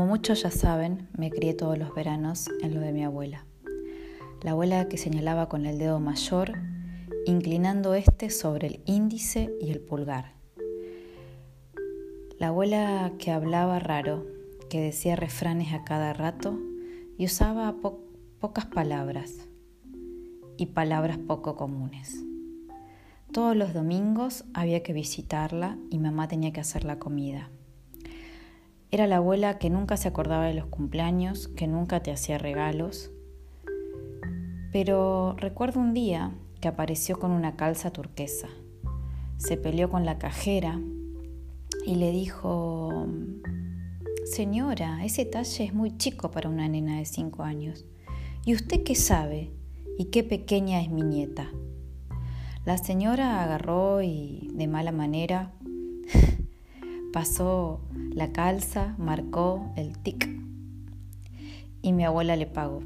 Como muchos ya saben, me crié todos los veranos en lo de mi abuela. La abuela que señalaba con el dedo mayor, inclinando este sobre el índice y el pulgar. La abuela que hablaba raro, que decía refranes a cada rato y usaba pocas palabras y palabras poco comunes. Todos los domingos había que visitarla y mamá tenía que hacer la comida. Era la abuela que nunca se acordaba de los cumpleaños, que nunca te hacía regalos. Pero recuerdo un día que apareció con una calza turquesa. Se peleó con la cajera y le dijo, Señora, ese talle es muy chico para una nena de cinco años. ¿Y usted qué sabe? ¿Y qué pequeña es mi nieta? La señora agarró y de mala manera Pasó la calza, marcó el tic y mi abuela le pagó.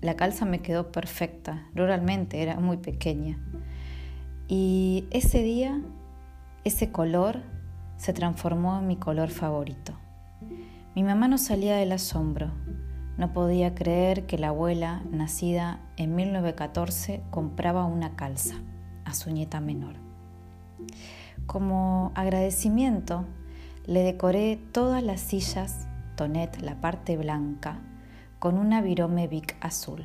La calza me quedó perfecta, ruralmente era muy pequeña. Y ese día, ese color se transformó en mi color favorito. Mi mamá no salía del asombro. No podía creer que la abuela, nacida en 1914, compraba una calza a su nieta menor. Como agradecimiento, le decoré todas las sillas, tonet, la parte blanca, con una virome Vic azul.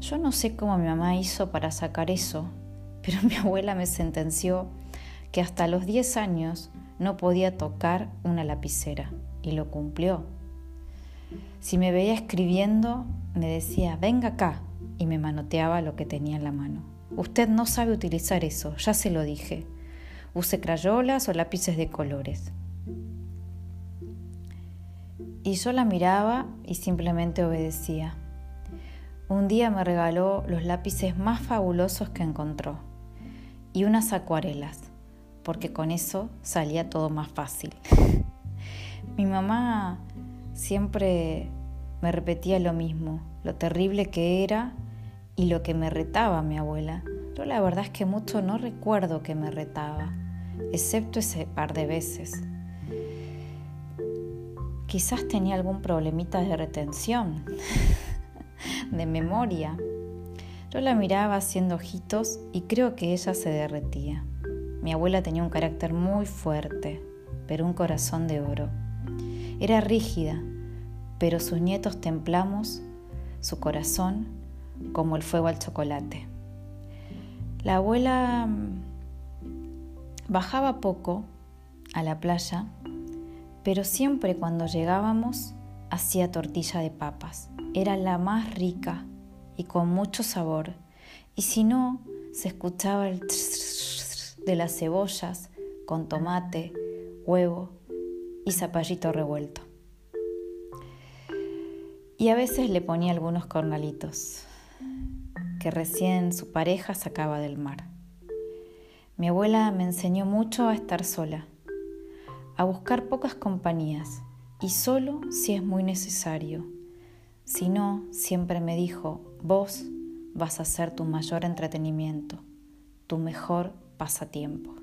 Yo no sé cómo mi mamá hizo para sacar eso, pero mi abuela me sentenció que hasta los 10 años no podía tocar una lapicera y lo cumplió. Si me veía escribiendo, me decía, venga acá, y me manoteaba lo que tenía en la mano. Usted no sabe utilizar eso, ya se lo dije use crayolas o lápices de colores. Y yo la miraba y simplemente obedecía. Un día me regaló los lápices más fabulosos que encontró y unas acuarelas, porque con eso salía todo más fácil. Mi mamá siempre me repetía lo mismo, lo terrible que era y lo que me retaba mi abuela. Yo la verdad es que mucho no recuerdo que me retaba excepto ese par de veces. Quizás tenía algún problemita de retención, de memoria. Yo la miraba haciendo ojitos y creo que ella se derretía. Mi abuela tenía un carácter muy fuerte, pero un corazón de oro. Era rígida, pero sus nietos templamos su corazón como el fuego al chocolate. La abuela Bajaba poco a la playa, pero siempre cuando llegábamos hacía tortilla de papas. Era la más rica y con mucho sabor. Y si no, se escuchaba el de las cebollas con tomate, huevo y zapallito revuelto. Y a veces le ponía algunos cornalitos que recién su pareja sacaba del mar. Mi abuela me enseñó mucho a estar sola, a buscar pocas compañías y solo si es muy necesario. Si no, siempre me dijo, vos vas a ser tu mayor entretenimiento, tu mejor pasatiempo.